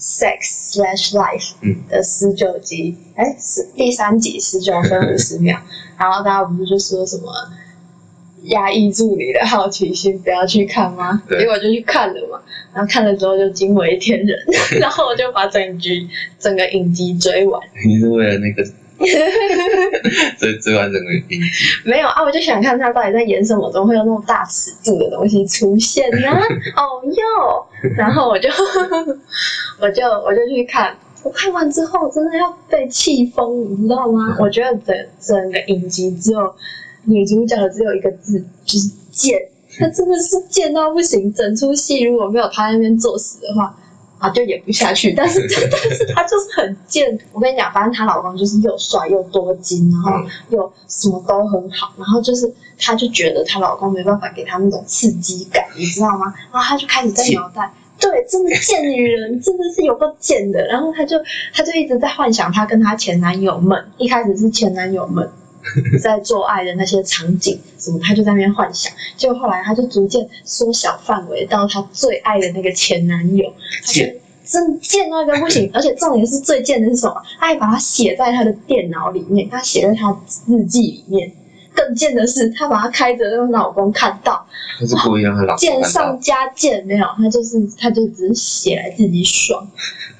Sex Slash Life 的十九集，哎，是第三集十九分五十秒。然后大家不是就说什么压抑住你的好奇心，不要去看吗？结果就去看了嘛。然后看了之后就惊为天人，然后我就把整集整个影集追完。你是为了那个？所以最完整的影集没有啊，我就想看他到底在演什么，怎么会有那么大尺度的东西出现呢？哦哟，然后我就我就我就去看，我看完之后真的要被气疯，你知道吗？我觉得整整个影集只有女主角只有一个字，就是贱，她真的是贱到不行，整出戏如果没有她那边作死的话。啊，就演不下去。但是，但是她就是很贱。我跟你讲，反正她老公就是又帅又多金，然后又什么都很好，然后就是她就觉得她老公没办法给她那种刺激感，你知道吗？然后她就开始在脑袋。对，真的贱女人，真的是有个贱的。然后她就，她就一直在幻想她跟她前男友们，一开始是前男友们，在做爱的那些场景，什么，她就在那边幻想。结果后来，她就逐渐缩小范围到她最爱的那个前男友，真贱到一个不行。而且重点是最贱的是什么？她还把它写在她的电脑里面，她写在她日记里面。更贱的是，她把它开着让老公看到。他是故意让他老公。贱上加贱，没有，他就是，他就只是写来自己爽。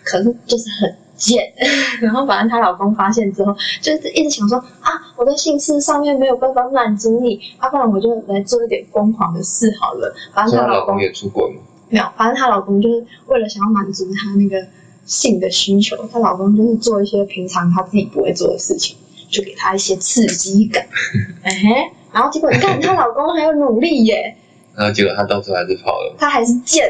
可是就是很。贱，然后反正她老公发现之后，就是一直想说啊，我在性事上面没有办法满足你，要不然我就来做一点疯狂的事好了。反正她老公也出轨吗？没有，反正她老公就是为了想要满足她那个性的需求，她老公就是做一些平常他自己不会做的事情，就给她一些刺激感。嗯，然后结果你看她老公还要努力耶，然后结果她到最后还是跑了，她还是贱。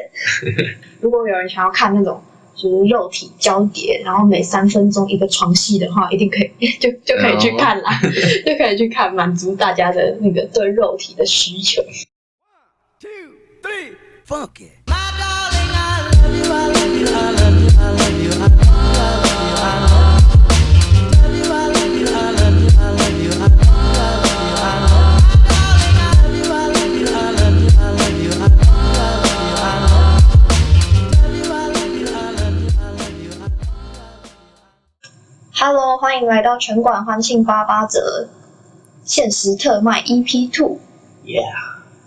如果有人想要看那种。就是肉体交叠，然后每三分钟一个床戏的话，一定可以 就就可以去看啦，就可以去看，满足大家的那个对肉体的需求。One two three, fuck it. Hello，欢迎来到全馆欢庆八八折限时特卖 EP Two。Yeah，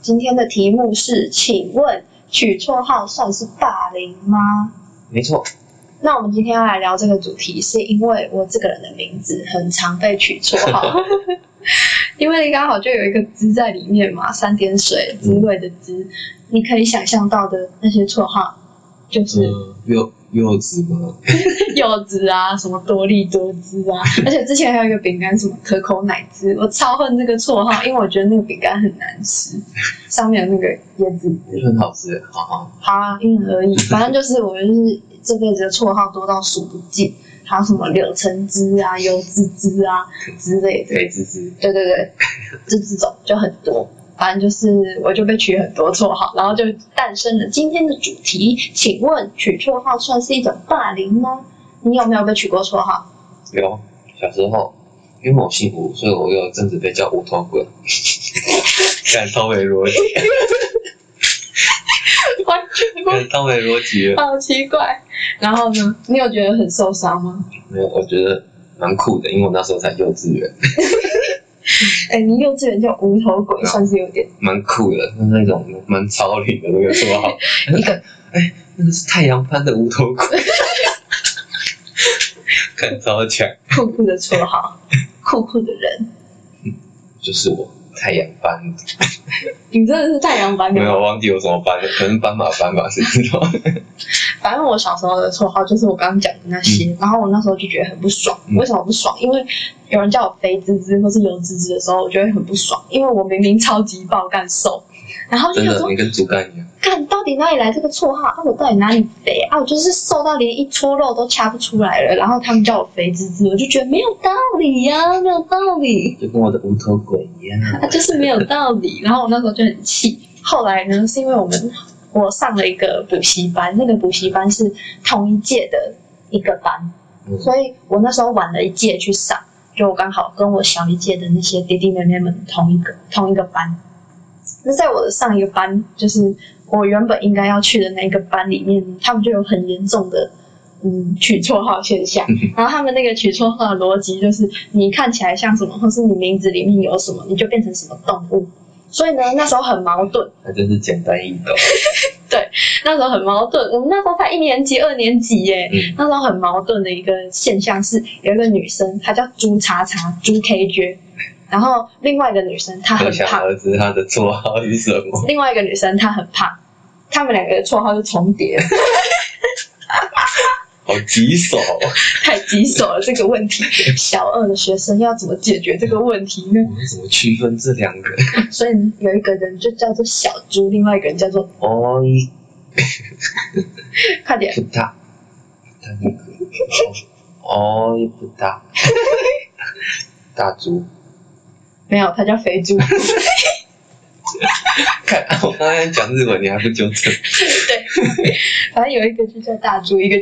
今天的题目是，请问取绰号算是霸凌吗？没错，那我们今天要来聊这个主题，是因为我这个人的名字很常被取绰号，因为刚好就有一个“之”在里面嘛，三点水，滋味的“滋”，你可以想象到的那些绰号，就是嗯，柚柚子吗？柚子啊，什么多利多汁啊，而且之前还有一个饼干，什么可口奶汁，我超恨这个绰号，因为我觉得那个饼干很难吃，上面有那个椰子汁。很好吃，好好。好啊，因人而异，反正就是我就是这辈子的绰号多到数不尽，还有什么柳橙汁啊、柚子汁啊之类的。对滋滋，对对对，就这种就很多。反正就是我就被取很多绰号，然后就诞生了今天的主题。请问取绰号算是一种霸凌吗？你有没有被取过绰号？有小时候，因为我姓吴，所以我有一阵子被叫无头鬼，看超没逻辑，完全超没逻辑。好奇怪。然后呢？你有觉得很受伤吗？没有，我觉得蛮酷的，因为我那时候才幼稚园，哎，你幼稚园叫无头鬼，算是有点蛮酷的，是那种蛮超龄的那个绰号。一 个哎，那个是太阳般的无头鬼，看超强，酷酷的绰号，酷酷的人。就是我太阳班，你真的是太阳班的没有吗？忘记有什么班，可能斑马班吧，谁知道？反正我小时候的绰号就是我刚刚讲的那些，然后我那时候就觉得很不爽。嗯为什么不爽？因为有人叫我肥滋滋或是油滋滋的时候，我就会很不爽，因为我明明超级爆干瘦，然后就真的，想说你，跟竹竿一样。看到底哪里来这个绰号？啊，我到底哪里肥啊？我就是瘦到连一撮肉都掐不出来了，然后他们叫我肥滋滋，我就觉得没有道理呀、没有道理。就跟我的无头鬼一样。他就是没有道理。然后我那时候就很气。后来呢，是因为我们我上了一个补习班，那个补习班是同一届的一个班，嗯所以我那时候晚了一届去上，就我刚好跟我小一届的那些弟弟妹妹们同一个同一个班。那在我的上一个班，就是我原本应该要去的那个班里面，他们就有很严重的嗯取绰号现象，然后他们那个取绰号的逻辑就是你看起来像什么，或是你名字里面有什么，你就变成什么动物。所以呢，那时候很矛盾，那真是简单易懂。对那时候很矛盾。我们那时候才一年级、二年级耶，嗯，那时候很矛盾的一个现象是，有一个女生她叫朱叉叉朱 KJ，然后另外一个女生她很可想胖，儿子他的绰号是什么。另外一个女生她很胖，他们两个的绰号是重叠，好棘手哦，太棘手了这个问题。小二的学生要怎么解决这个问题呢？我们怎么区分这两个？所以有一个人就叫做小猪，另外一个人叫做哦，快点不大，他那个哦不大，大猪。没有，他叫肥猪。看，我刚才讲日文，你还不纠正？对，反正有一个就叫大猪，一个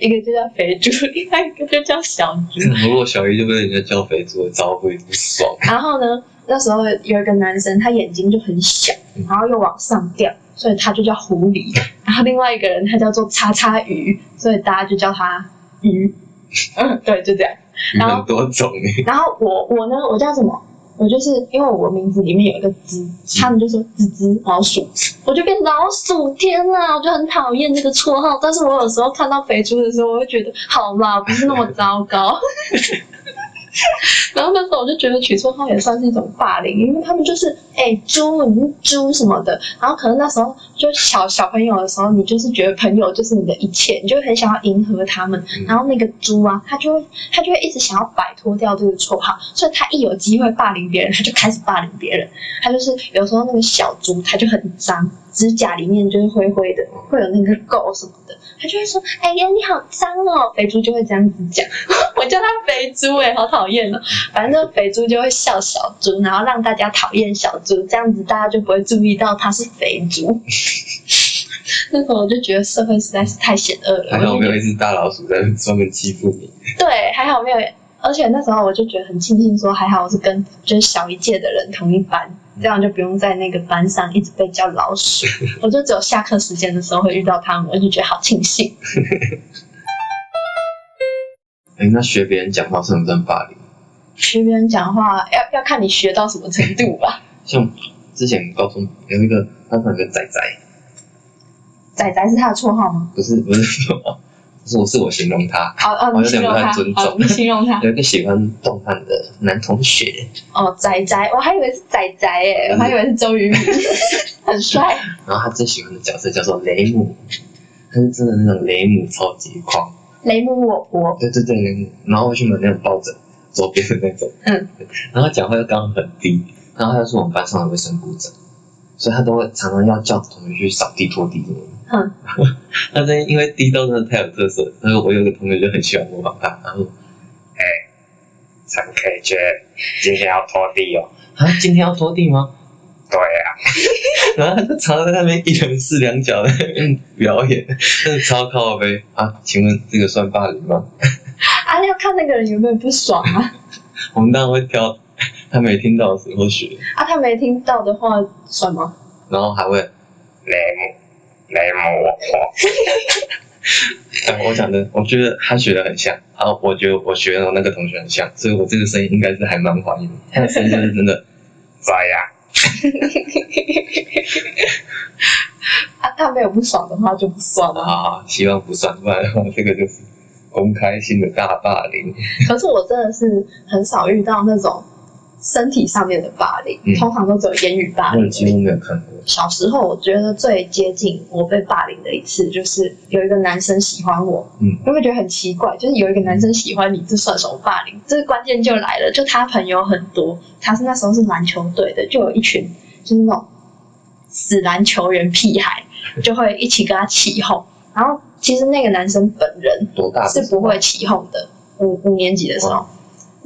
一个就叫肥猪，另外一个就叫小猪。如果小鱼就被人家叫肥猪，招会不爽。然后呢，那时候有一个男生，他眼睛就很小，然后又往上掉，所以他就叫狐狸。然后另外一个人他叫做叉叉鱼，所以大家就叫他鱼。嗯，对，就这样。鱼然后很多种诶，然后我我呢，我叫什么？我就是因为我名字里面有一个“吱”，他们就说“吱吱老鼠 ”，我就变老鼠。天呐，我就很讨厌这个绰号。但是我有时候看到肥猪的时候，我会觉得好啦，不是那么糟糕。然后那时候我就觉得取绰号也算是一种霸凌，因为他们就是哎、猪，你是猪什么的。然后可能那时候就小小朋友的时候，你就是觉得朋友就是你的一切，你就会很想要迎合他们。嗯然后那个猪啊，他就会他就会一直想要摆脱掉这个绰号，所以他一有机会霸凌别人，他就开始霸凌别人。他就是有时候那个小猪，他就很脏，指甲里面就是灰灰的，会有那个垢什么的，他就会说：“哎呀，你好脏哦！”肥猪就会这样子讲，我叫他肥猪哎、好讨厌了。反正肥猪就会笑小猪，然后让大家讨厌小猪，这样子大家就不会注意到他是肥猪。那时候我就觉得社会实在是太险恶了，还好没有一只大老鼠在专门欺负你。对，还好没有，而且那时候我就觉得很庆幸，说还好我是跟就是小一届的人同一班，这样就不用在那个班上一直被叫老鼠。我就只有下课时间的时候会遇到他们，我就觉得好庆幸。哎，那学别人讲话算不算霸凌？学别人讲话要要看你学到什么程度吧。像之前高中有一个，他有一个仔仔，仔仔是他的绰号吗？不是不是说，不是我是我形容他，哦哦，我有点不你形容他，太尊重哦，你形容他。有一个喜欢动漫的男同学，哦，仔仔，我还以为是仔仔诶，我还以为是周渝民，很帅。然后他最喜欢的角色叫做雷姆，他是真的那种雷姆超级狂，雷姆我国，对对对雷姆，然后会去买那种抱枕周边的那种，嗯，然后讲话又刚好很低，然后他又是我们班上的卫生部长，所以他都会常常要叫同学去扫地拖地什么的。嗯，他真因为地道真的太有特色，所以我有个同学就很喜欢模仿他，然后，哎、陈 K 姐，今天要拖地哦。啊，今天要拖地吗？对呀、然后他就常常在那边一人四两脚在那边表演，真的超靠背啊！请问这个算霸凌吗？啊，要看那个人有没有不爽啊。我们当然会挑他没听到的时候学，啊，他没听到的话算吗？然后还会雷姆雷姆我我。哎我讲的，我觉得他学的很像，然后我觉得我学的那个同学很像，所以我这个声音应该是还蛮还原的。他的声音就是真的在呀，啊，他没有不爽的话就不算了。啊，希望不算，不然的话这个就是公开性的大霸凌。可是我真的是很少遇到那种身体上面的霸凌，嗯通常都只有言语霸凌。我几乎没有看过。小时候我觉得最接近我被霸凌的一次，就是有一个男生喜欢我，嗯你会不会觉得很奇怪？就是有一个男生喜欢你，这算什么霸凌？这个关键就来了，就他朋友很多，他是那时候是篮球队的，就有一群就是那种死篮球员屁孩，就会一起跟他起哄。然后其实那个男生本人多大是不会起哄的，五五年级的时候。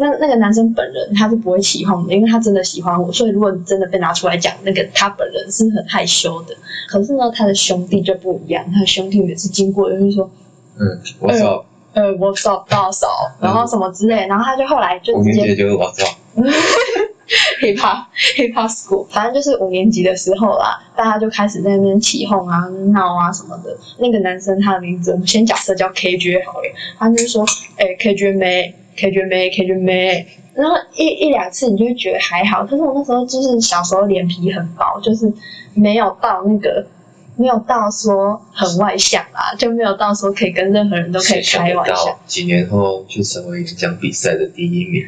那那个男生本人他是不会起哄的，因为他真的喜欢我，所以如果你真的被拿出来讲，那个他本人是很害羞的。可是呢，他的兄弟就不一样，他的兄弟每次经过就是说，嗯，我操，呃，我找大嫂，然后什么之类，然后他就后来就直接年级就是我操，hip hop hip hop school，反正就是五年级的时候啦，大家就开始在那边起哄啊、闹啊什么的。那个男生他的名字我们先假设叫 KJ 好了，他就说，哎、k j 妹，KJ 妹，KJ 妹。然后一一两次你就会觉得还好，可是我那时候就是小时候脸皮很薄，就是没有到那个没有到说很外向啦，就没有到说可以跟任何人都可以开玩笑。几年后就成为演讲比赛的第一名。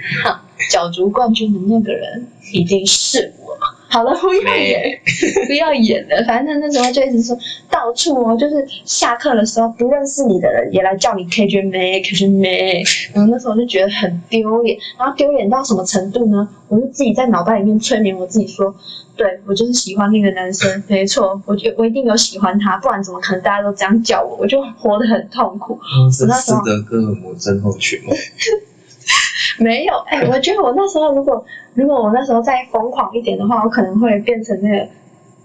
角逐冠军的那个人一定是我。好了，不要演，不要演了。反正那时候就一直说，到处哦，就是下课的时候，不认识你的人也来叫你 KJ 妹，KJ 妹。然后那时候就觉得很丢脸，然后丢脸到什么程度呢？我就自己在脑袋里面催眠我自己说，对我就是喜欢那个男生，没错，我觉我一定有喜欢他，不然怎么可能大家都这样叫我？我就活得很痛苦。是那时候斯德哥尔摩症候群吗？没有，哎、我觉得我那时候如果如果我那时候再疯狂一点的话，我可能会变成那个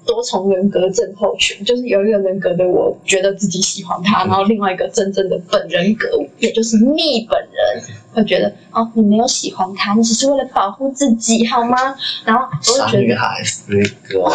多重人格症候群，就是有一个人格的我觉得自己喜欢他，然后另外一个真正的本人格，也就是逆本人，会觉得哦，你没有喜欢他，你只是为了保护自己，好吗？然后我就觉得孩是那个，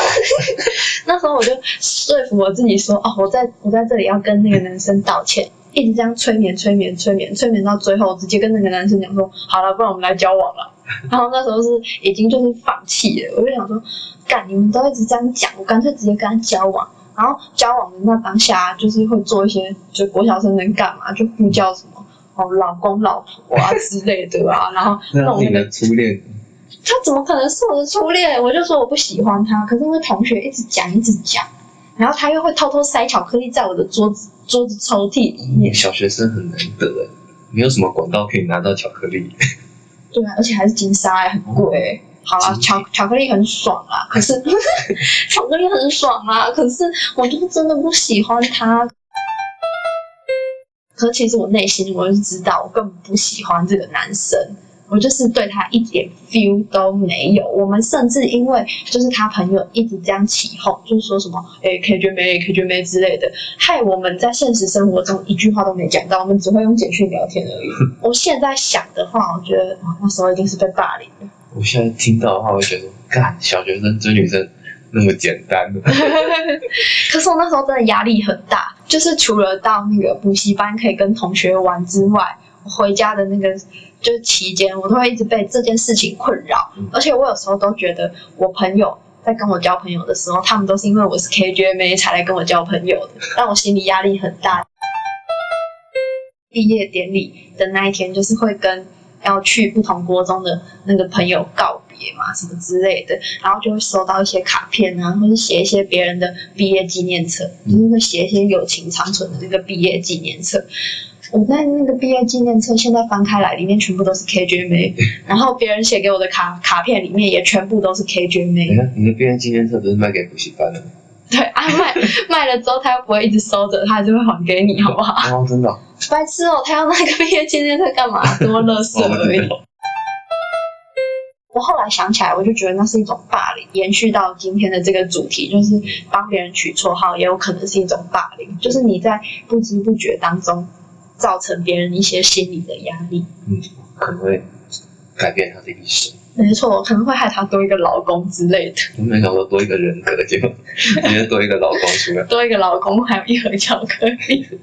那时候我就说服我自己说，哦，我在我在这里要跟那个男生道歉，一直这样催眠、催眠、催眠、催眠到最后，直接跟那个男生讲说，好了，不然我们来交往了。然后那时候是已经就是放弃了，我就想说，干，你们都一直这样讲，我干脆直接跟他交往。然后交往的那当下，就是会做一些，就国小生能干嘛，就呼叫什么哦老公、老婆啊 之类的啊，然后那弄那个是你的初恋，他怎么可能是我的初恋？我就说我不喜欢他，可是因为同学一直讲一直讲，然后他又会偷偷塞巧克力在我的桌子桌子抽屉里面，小学生很难得哎，没有什么管道可以拿到巧克力。对啊，而且还是金沙、欸，很贵、欸。好啦，巧巧克力很爽啊，可是 巧克力很爽啊，可是我就是真的不喜欢他。可是其实我内心我就知道，我根本不喜欢这个男生，我就是对他一点 feel 都没有。我们甚至因为就是他朋友一直这样起哄，就是说什么诶 KJ 妹 KJ 妹之类的，害我们在现实生活中一句话都没讲到，我们只会用简讯聊天而已。我现在想的话，我觉得哇那时候一定是被霸凌的。我现在听到的话，我会觉得，干，小学生追女生那么简单的，可是我那时候真的压力很大，就是除了到那个补习班可以跟同学玩之外，我回家的那个就是期间，我都会一直被这件事情困扰嗯。而且我有时候都觉得，我朋友在跟我交朋友的时候，他们都是因为我是妹才来跟我交朋友的，让我心理压力很大。毕业典礼的那一天，就是会跟要去不同国中的那个朋友告别嘛，什么之类的，然后就会收到一些卡片啊，或是写一些别人的毕业纪念册，就是会写一些友情长存的那个毕业纪念册。我在那个毕业纪念册现在翻开来，里面全部都是 KJM，，然后别人写给我的卡卡片里面也全部都是 KJ 妹等一。下，你的毕业纪念册不是卖给补习班的吗？对 啊，卖卖了之后他又不会一直收着，他还是会还给你，好不好？哦，真的哦，白痴哦，他要那个毕业纪念册干嘛？多垃圾哦我而我后来想起来，我就觉得那是一种霸凌，延续到今天的这个主题，就是帮别人取绰号，也有可能是一种霸凌，就是你在不知不觉当中造成别人一些心理的压力。嗯，可能会改变他的一生。没错，可能会害他多一个老公之类的，我没想到多一个人格，结果直接多一个老公出来。多一个老公，还有一盒巧克力。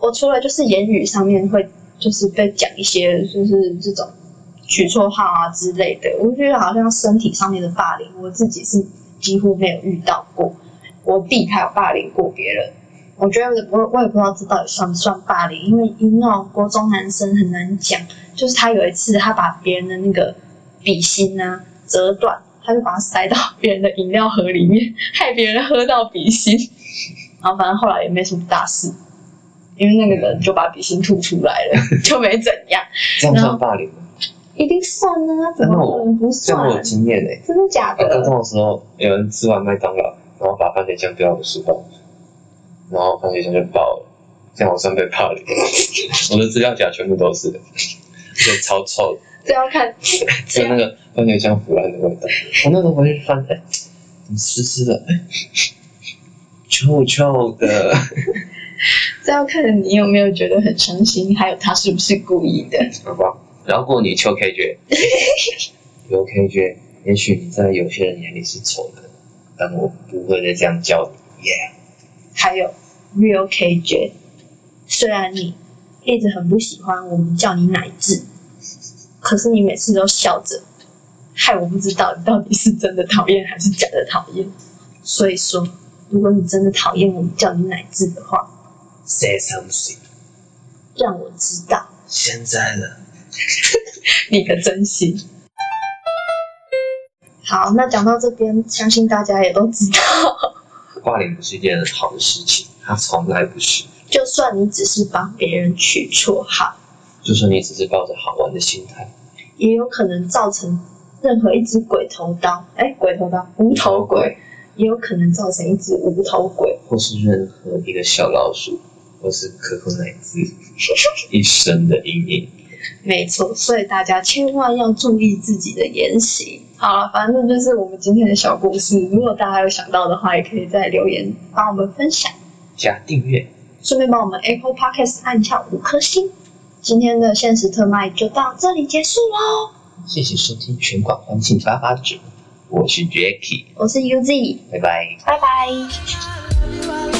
我除了就是言语上面会就是被讲一些就是这种取绰号啊之类的，我觉得好像身体上面的霸凌，我自己是几乎没有遇到过。我弟他有霸凌过别人，我觉得我我也不知道这到底算不算霸凌，因为因为那种国中男生很难讲。就是他有一次他把别人的那个笔芯啊折断，他就把它塞到别人的饮料盒里面，害别人喝到笔芯。然后反正后来也没什么大事，因为那个人就把笔芯吐出来了，就没怎样。这样算霸凌吗？一定算啊，怎么可能不这样我有算？经验诶。真的假的高的？中的时候，有人吃完麦当劳，然后把番茄酱丢到我的书包，番茄酱就爆了，这样我算被霸凌。我的资料夹全部都是，就超臭的，这要看，就那个番茄酱腐烂的味道。我那时候回去翻，哎，怎么湿湿的？哎，臭臭的。这要看你有没有觉得很伤心，还有他是不是故意的。好吧，饶过你邱 K 绝，邱 K 绝，也许你在有些人眼里是丑的，但我不会再这样叫你，耶、还有 Real KJ，虽然你一直很不喜欢我们叫你奶子，可是你每次都笑着，害我不知道你到底是真的讨厌还是假的讨厌。所以说，如果你真的讨厌我们叫你奶子的话，Say something，让我知道现在了。你的真心。好，那讲到这边，相信大家也都知道，挂脸不是一件好的事情，它从来不是。就算你只是帮别人取绰号，就算你只是抱着好玩的心态，也有可能造成任何一只鬼头刀，哎，鬼头刀，无头鬼，也有可能造成一只无头鬼。或是任何一个小老鼠，或是可可奶子 一生的阴影。没错，所以大家千万要注意自己的言行。好了，反正就是我们今天的小故事。如果大家有想到的话，也可以在留言帮我们分享，加订阅，顺便帮我们 Apple Podcast 按下五颗星。今天的限时特卖就到这里结束喽，谢谢收听全馆欢庆八八九，我是 Jacky，我是 UZ，拜拜。拜拜。